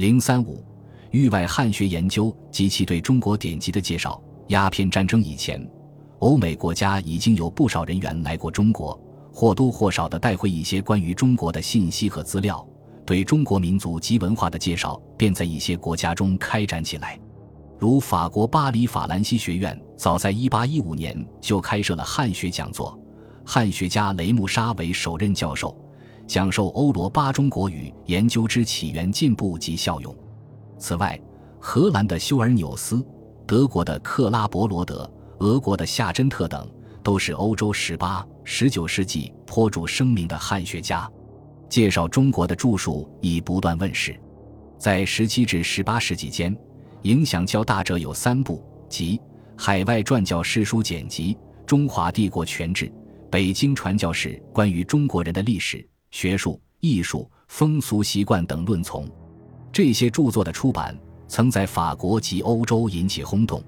零三五，域外汉学研究及其对中国典籍的介绍。鸦片战争以前，欧美国家已经有不少人员来过中国，或多或少地带回一些关于中国的信息和资料。对中国民族及文化的介绍便在一些国家中开展起来，如法国巴黎法兰西学院，早在1815年就开设了汉学讲座，汉学家雷穆沙为首任教授，讲授欧罗巴中国语研究之起源、进步及效用。此外，荷兰的休尔纽斯、德国的克拉伯罗德、俄国的夏珍特等，都是欧洲18、19世纪颇著声名的汉学家。介绍中国的著述已不断问世，在十七至十八世纪间，影响较大者有三部，即《海外传教士书简集》《中华帝国全志》《北京传教士关于中国人的历史、学术、艺术、风俗习惯等论丛》。这些著作的出版，曾在法国及欧洲引起轰动。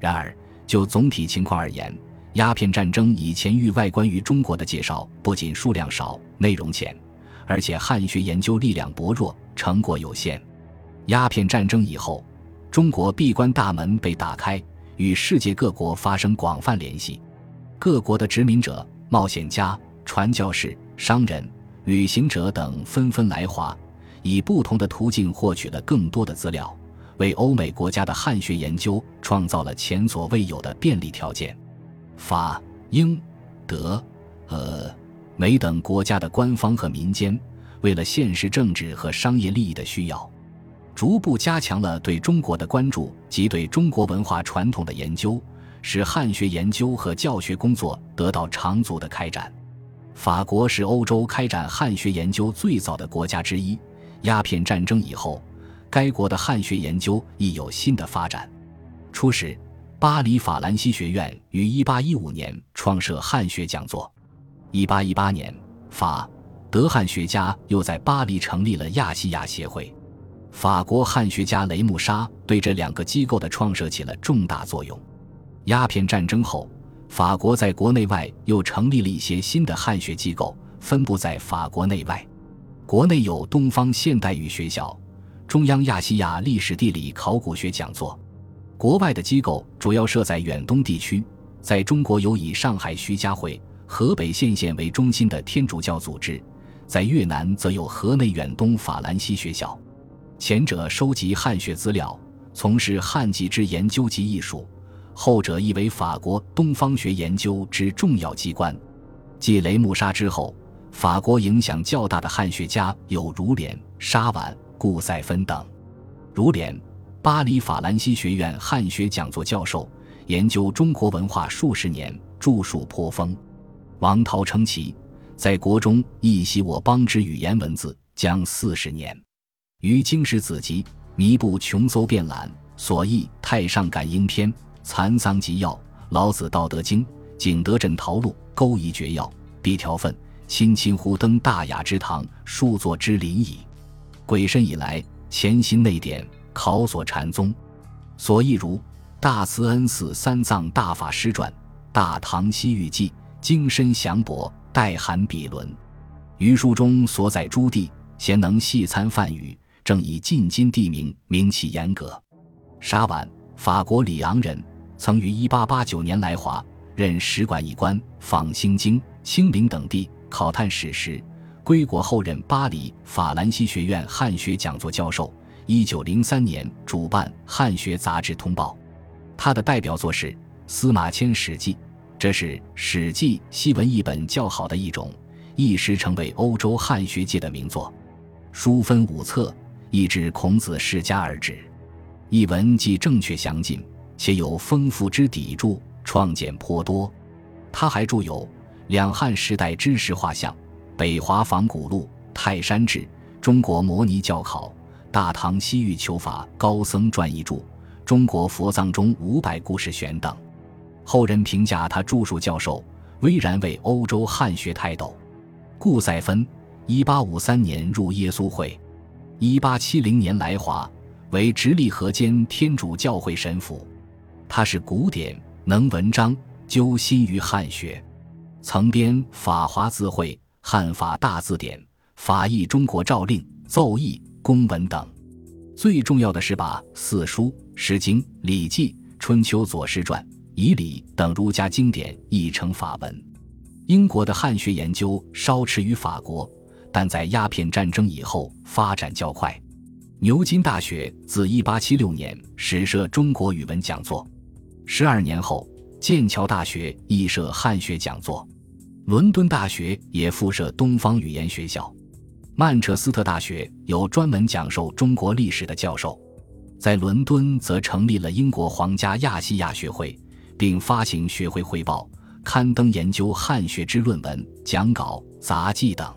然而，就总体情况而言，鸦片战争以前域外关于中国的介绍，不仅数量少，内容浅。而且汉学研究力量薄弱，成果有限。鸦片战争以后，中国闭关大门被打开，与世界各国发生广泛联系。各国的殖民者、冒险家、传教士、商人、旅行者等纷纷来华，以不同的途径获取了更多的资料，为欧美国家的汉学研究创造了前所未有的便利条件。法、英、德、俄。美等国家的官方和民间，为了现实政治和商业利益的需要，逐步加强了对中国的关注及对中国文化传统的研究，使汉学研究和教学工作得到长足的开展。法国是欧洲开展汉学研究最早的国家之一。鸦片战争以后，该国的汉学研究亦有新的发展。初时，巴黎法兰西学院于1815年创设汉学讲座。一八一八年，法、德汉学家又在巴黎成立了亚细亚协会。法国汉学家雷穆沙对这两个机构的创设起了重大作用。鸦片战争后，法国在国内外又成立了一些新的汉学机构，分布在法国内外。国内有东方现代语学校、中央亚细亚历史地理考古学讲座；国外的机构主要设在远东地区，在中国有以上海徐家汇。河北献县为中心的天主教组织，在越南则有河内远东法兰西学校。前者收集汉学资料，从事汉籍之研究及艺术；后者亦为法国东方学研究之重要机关。继雷穆沙之后，法国影响较大的汉学家有如莲、沙婉、顾赛芬等。如莲，巴黎法兰西学院汉学讲座教授，研究中国文化数十年，著述颇丰。王涛称其在国中译习我邦之语言文字将四十年，于经史子集弥补穷搜遍览，所译《太上感应篇》《残桑集要》《老子道德经》《景德镇陶录》《勾夷诀要》《笔条分》，亲亲乎登大雅之堂，数作之林矣。鬼神以来，潜心内典，考索禅宗，所译如《大慈恩寺三藏大法师传》《大唐西域记》。精深详博，代含笔论。余书中所载诸地，贤能细参梵语，正以近今地名，名气严格。沙婉，法国里昂人，曾于1889年来华，任使馆一官，访兴京、清陵等地，考探史实。归国后任巴黎法兰西学院汉学讲座教授。1903年主办《汉学杂志通报》，他的代表作是《司马迁史记》。这是《史记》西文译本较好的一种，一时成为欧洲汉学界的名作。书分五册，译至孔子世家而止。译文既正确详尽，且有丰富之底注，创建颇多。他还著有《两汉时代知识画像》《北华仿古录》《泰山志》《中国摩尼教考》《大唐西域求法高僧传译注》《中国佛藏中五百故事选》等。后人评价他著述教授，巍然为欧洲汉学泰斗。顾赛芬，一八五三年入耶稣会，一八七零年来华，为直隶河间天主教会神父。他是古典，能文章，究心于汉学，曾编《法华字汇》《汉法大字典》《法译中国诏令》《奏议》《公文》等。最重要的是把四书、诗经、礼记、春秋左氏传、仪礼等儒家经典译成法文。英国的汉学研究稍迟于法国，但在鸦片战争以后发展较快。牛津大学自1876年始设中国语文讲座，十二年后，剑桥大学亦设汉学讲座，伦敦大学也附设东方语言学校。曼彻斯特大学有专门讲授中国历史的教授，在伦敦则成立了英国皇家亚细亚学会，并发行学会汇报，刊登研究汉学之论文、讲稿、杂记等。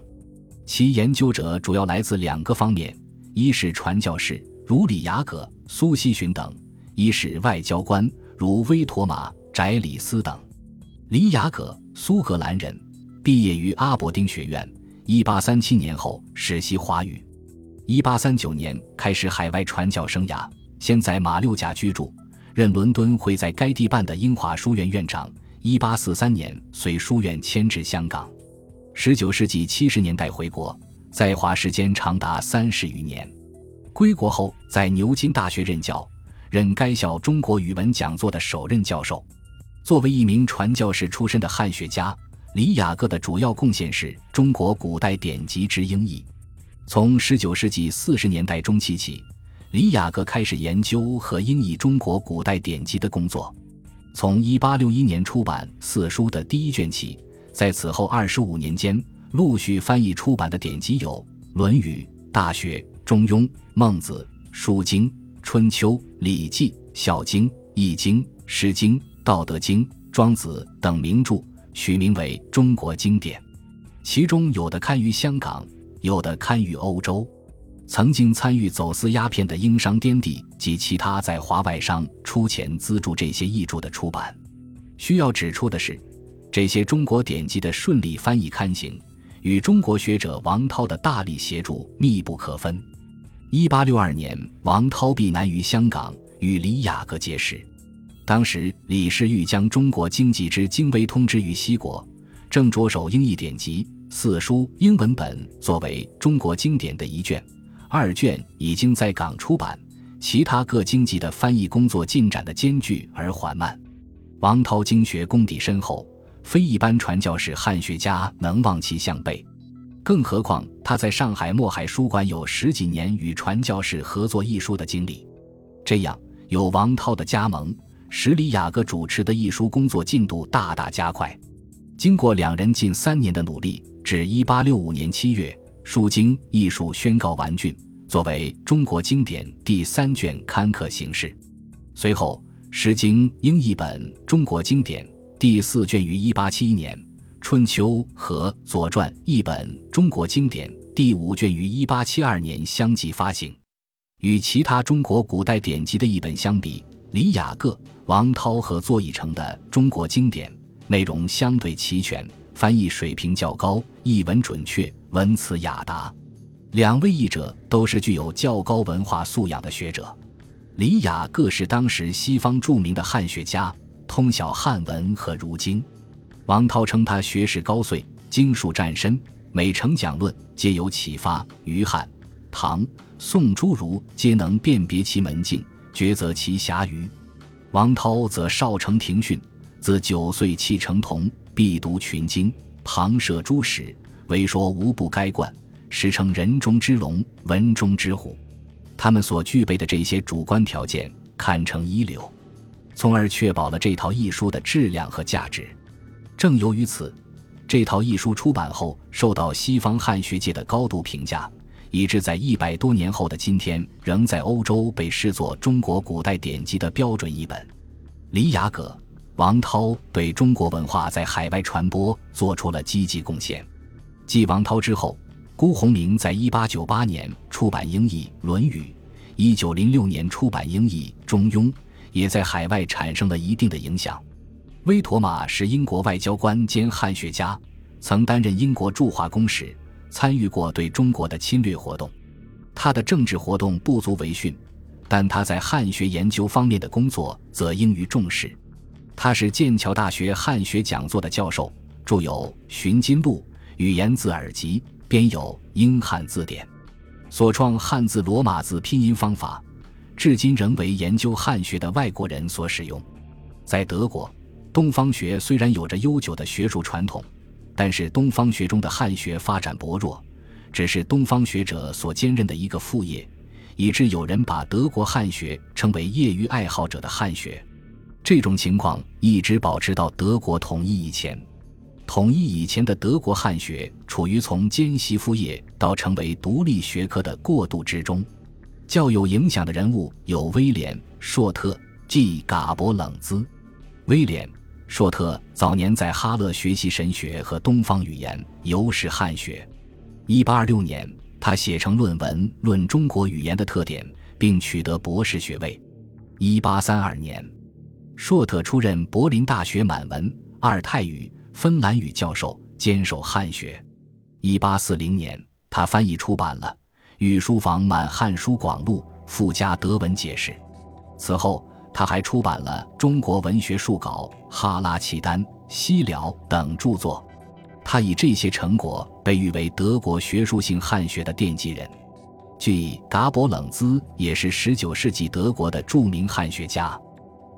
其研究者主要来自两个方面：一是传教士，如李雅各、苏西洵等；一是外交官，如威妥玛、翟里斯等。李雅葛，苏格兰人，毕业于阿伯丁学院。一八三七年后实习华语，一八三九年开始海外传教生涯，先在马六甲居住，任伦敦会在该地办的英华书院院长。一八四三年随书院迁至香港，十九世纪七十年代回国，在华时间长达三十余年。归国后在牛津大学任教，任该校中国语文讲座的首任教授。作为一名传教士出身的汉学家。李雅各的主要贡献是中国古代典籍之英译。从十九世纪四十年代中期起，李雅各开始研究和英译中国古代典籍的工作。从一八六一年出版四书的第一卷起，在此后二十五年间，陆续翻译出版的典籍有《论语》《大学》《中庸》《孟子》《书经》《春秋》《礼记》《孝经》《易经》《诗经》《道德经》《庄子》等名著。取名为《中国经典》，其中有的刊于香港，有的刊于欧洲。曾经参与走私鸦片的英商颠地及其他在华外商出钱资助这些译著的出版。需要指出的是，这些中国典籍的顺利翻译刊行，与中国学者王涛的大力协助密不可分。一八六二年，王涛避难于香港，与李雅各结识。当时，李世玉将中国经济之精微通知于西国，正着手英译典籍四书英文本作为中国经典的一卷，二卷已经在港出版。其他各经济的翻译工作进展的艰巨而缓慢。王涛经学功底深厚，非一般传教士汉学家能望其项背。更何况他在上海墨海书馆有十几年与传教士合作译书的经历，这样有王涛的加盟。使李雅各主持的译书工作进度大大加快。经过两人近三年的努力，至1865年7月，《书经》译书宣告完竣，作为中国经典第三卷刊刻形式。随后，《诗经》英译本《中国经典》第四卷于1871年，《春秋》和《左传》译本《中国经典》第五卷于1872年相继发行。与其他中国古代典籍的译本相比，李雅各、王涛合作译成的中国经典内容相对齐全，翻译水平较高，译文准确，文辞雅达。两位译者都是具有较高文化素养的学者。李雅各是当时西方著名的汉学家，通晓汉文和儒经。王涛称他学识高邃，经术湛深，每成讲论皆有启发。于汉、唐、宋诸儒皆能辨别其门径。抉择其侠余，王涛则少承庭训，自九岁弃成童，必读群经，旁涉诸史，为说无不该贯，实称人中之龙，文中之虎。他们所具备的这些主观条件，堪称一流，从而确保了这套译书的质量和价值。正由于此，这套译书出版后，受到西方汉学界的高度评价。以致在一百多年后的今天，仍在欧洲被视作中国古代典籍的标准译本。李雅阁、王涛对中国文化在海外传播做出了积极贡献。继王涛之后，辜鸿铭在一八九八年出版英译《论语》，一九零六年出版英译《中庸》，也在海外产生了一定的影响。威妥玛是英国外交官兼汉学家，曾担任英国驻华公使。参与过对中国的侵略活动，他的政治活动不足为训，但他在汉学研究方面的工作则应予重视。他是剑桥大学汉学讲座的教授，著有《寻金录》《语言字耳集》，编有《英汉字典》。所创汉字罗马字拼音方法，至今仍为研究汉学的外国人所使用。在德国，东方学虽然有着悠久的学术传统，但是东方学中的汉学发展薄弱，只是东方学者所兼任的一个副业，以致有人把德国汉学称为业余爱好者的汉学。这种情况一直保持到德国统一以前。统一以前的德国汉学处于从兼习副业到成为独立学科的过渡之中。较有影响的人物有威廉·硕特、即嘎伯冷兹。威廉·硕特早年在哈勒学习神学和东方语言，尤是汉学。1826年，他写成论文论中国语言的特点，并取得博士学位。1832年，硕特出任柏林大学满文、阿尔泰语。芬兰语教授，坚守汉学。一八四零年，他翻译出版了《御书房满汉书广录》，附加德文解释。此后，他还出版了《中国文学述稿》《哈拉契丹》《西辽》等著作。他以这些成果被誉为德国学术性汉学的奠基人。据达伯冷兹也是十九世纪德国的著名汉学家。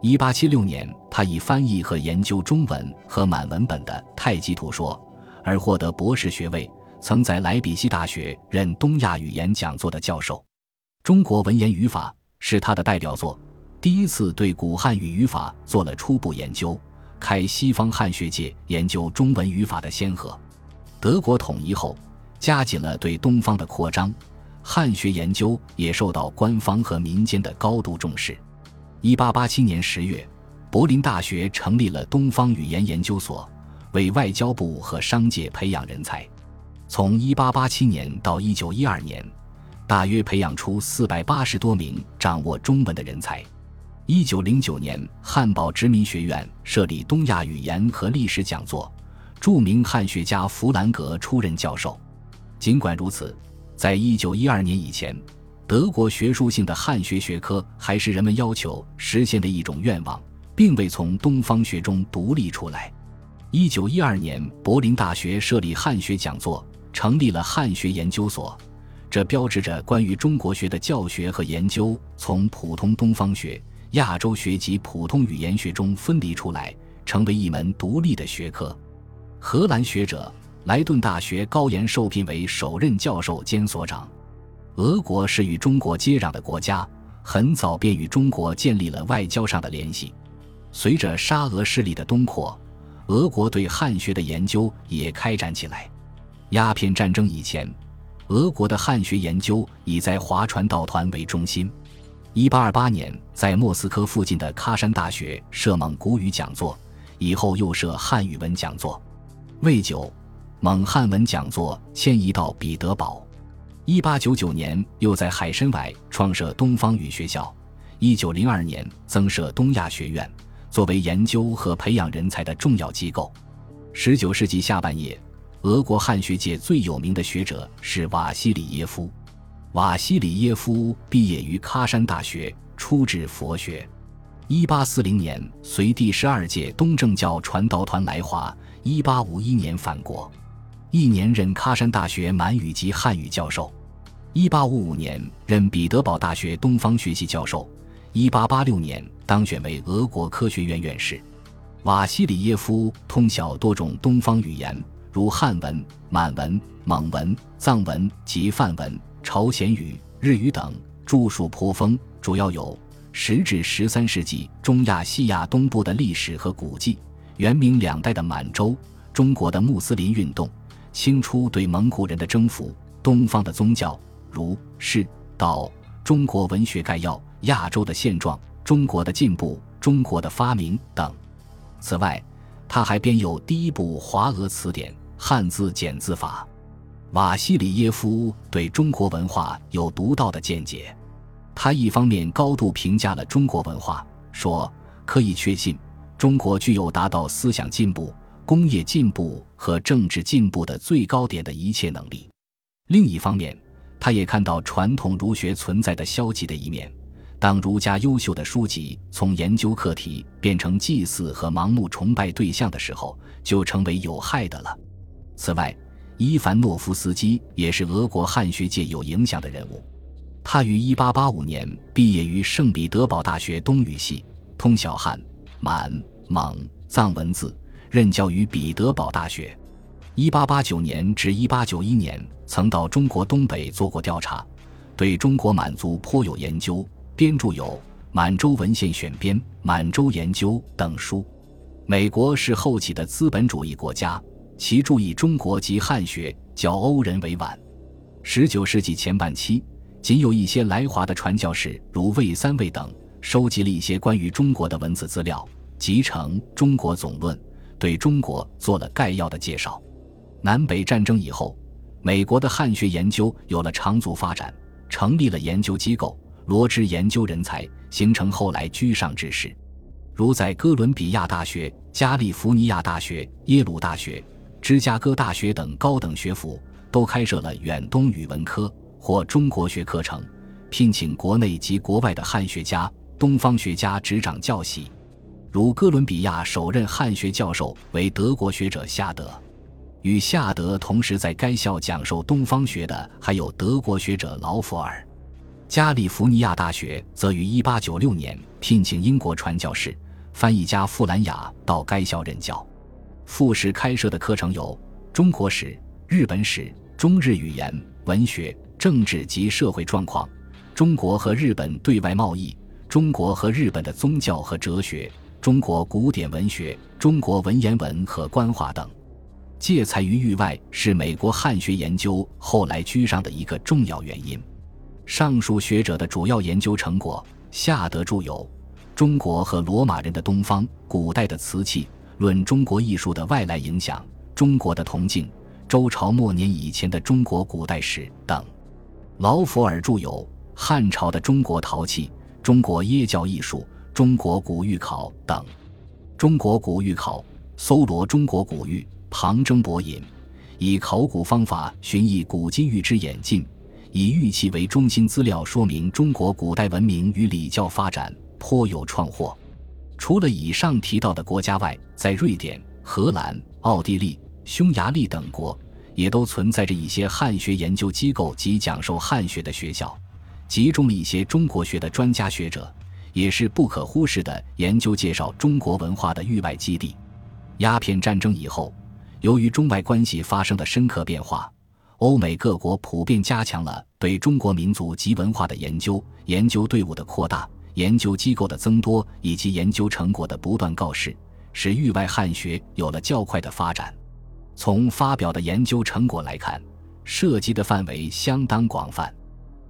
一八七六年，他以翻译和研究中文和满文本的《太极图说》而获得博士学位，曾在莱比锡大学任东亚语言讲座的教授。《中国文言语法》是他的代表作，第一次对古汉语语法做了初步研究，开西方汉学界研究中文语法的先河。德国统一后，加紧了对东方的扩张，汉学研究也受到官方和民间的高度重视。一八八七年十月，柏林大学成立了东方语言研究所，为外交部和商界培养人才。从一八八七年到一九一二年，大约培养出四百八十多名掌握中文的人才。一九零九年，汉堡殖民学院设立东亚语言和历史讲座，著名汉学家弗兰格出任教授。尽管如此，在一九一二年以前。德国学术性的汉学学科还是人们要求实现的一种愿望，并未从东方学中独立出来。一九一二年，柏林大学设立汉学讲座，成立了汉学研究所，这标志着关于中国学的教学和研究从普通东方学、亚洲学及普通语言学中分离出来，成为一门独立的学科。荷兰学者莱顿大学高研受聘为首任教授兼所长。俄国是与中国接壤的国家，很早便与中国建立了外交上的联系。随着沙俄势力的东扩，俄国对汉学的研究也开展起来。鸦片战争以前，俄国的汉学研究以在华传道团为中心。1828年，在莫斯科附近的喀山大学设蒙古语讲座，以后又设汉语文讲座。未久，蒙汉文讲座迁移到彼得堡。一八九九年，又在海参崴创设东方语学校。一九零二年，增设东亚学院，作为研究和培养人才的重要机构。十九世纪下半叶，俄国汉学界最有名的学者是瓦西里耶夫。瓦西里耶夫毕业于喀山大学，初制佛学。一八四零年，随第十二届东正教传道团来华。一八五一年返国，一年任喀山大学满语及汉语教授。一八五五年任彼得堡大学东方学系教授，一八八六年当选为俄国科学院院士。瓦西里耶夫通晓多种东方语言，如汉文、满文、蒙文、藏文及梵文、朝鲜语、日语等，著述颇丰，主要有十至十三世纪中亚西亚东部的历史和古迹，元明两代的满洲、中国的穆斯林运动、清初对蒙古人的征服、东方的宗教。如是道、中国文学概要、亚洲的现状、中国的进步、中国的发明等。此外，他还编有第一部华俄词典《汉字简字法》。瓦西里耶夫对中国文化有独到的见解。他一方面高度评价了中国文化，说可以确信中国具有达到思想进步、工业进步和政治进步的最高点的一切能力。另一方面，他也看到传统儒学存在的消极的一面，当儒家优秀的书籍从研究课题变成祭祀和盲目崇拜对象的时候，就成为有害的了。此外，伊凡诺夫斯基也是俄国汉学界有影响的人物。他于1885年毕业于圣彼得堡大学东语系，通晓汉、满、蒙、藏文字，任教于彼得堡大学。1889年至1891年，曾到中国东北做过调查，对中国满族颇有研究，编著有《满洲文献选编》《满洲研究》等书。美国是后起的资本主义国家，其注意中国及汉学较欧人为晚。19世纪前半期，仅有一些来华的传教士，如魏三魏等，收集了一些关于中国的文字资料，集成《中国总论》，对中国做了概要的介绍。南北战争以后，美国的汉学研究有了长足发展，成立了研究机构，罗织研究人才，形成后来居上之势。如在哥伦比亚大学、加利福尼亚大学、耶鲁大学、芝加哥大学等高等学府，都开设了远东语文科或中国学课程，聘请国内及国外的汉学家、东方学家执掌教习。如哥伦比亚首任汉学教授为德国学者夏德。与夏德同时在该校讲授东方学的还有德国学者劳弗尔。加利福尼亚大学则于1896年聘请英国传教士、翻译家富兰雅到该校任教。复试开设的课程有中国史、日本史、中日语言、文学、政治及社会状况、中国和日本对外贸易、中国和日本的宗教和哲学、中国古典文学、中国文言文和官话等。借才于域外是美国汉学研究后来居上的一个重要原因。上述学者的主要研究成果，夏德著有《中国和罗马人的东方古代的瓷器论中国艺术的外来影响》《中国的铜镜》《周朝末年以前的中国古代史》等。劳佛尔著有《汉朝的中国陶器》《中国耶教艺术》《中国古玉考》等。《中国古玉考》搜罗中国古玉。旁征博引，以考古方法寻绎古今玉之演进，以玉器为中心资料说明中国古代文明与礼教发展，颇有创获。除了以上提到的国家外，在瑞典、荷兰、奥地利、匈牙利等国，也都存在着一些汉学研究机构及讲授汉学的学校，集中了一些中国学的专家学者，也是不可忽视的研究介绍中国文化的域外基地。鸦片战争以后。由于中外关系发生的深刻变化，欧美各国普遍加强了对中国民族及文化的研究，研究队伍的扩大，研究机构的增多，以及研究成果的不断告示，使域外汉学有了较快的发展。从发表的研究成果来看，涉及的范围相当广泛，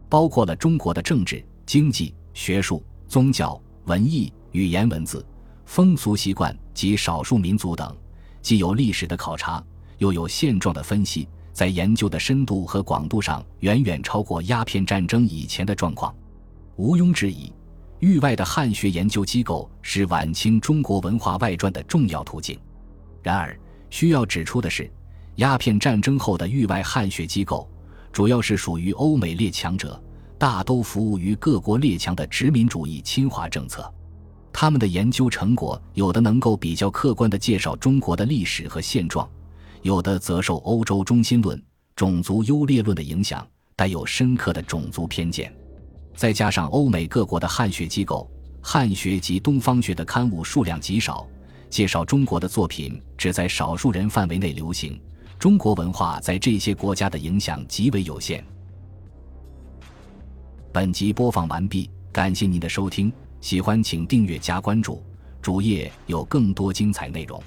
包括了中国的政治、经济、学术、宗教、文艺、语言文字、风俗习惯及少数民族等。既有历史的考察，又有现状的分析，在研究的深度和广度上，远远超过鸦片战争以前的状况。毋庸置疑，域外的汉学研究机构是晚清中国文化外传的重要途径。然而，需要指出的是，鸦片战争后的域外汉学机构，主要是属于欧美列强者，大都服务于各国列强的殖民主义侵华政策。他们的研究成果，有的能够比较客观地介绍中国的历史和现状，有的则受欧洲中心论、种族优劣论的影响，带有深刻的种族偏见。再加上欧美各国的汉学机构、汉学及东方学的刊物数量极少，介绍中国的作品只在少数人范围内流行，中国文化在这些国家的影响极为有限。本集播放完毕，感谢您的收听。喜欢请订阅加关注，主页有更多精彩内容。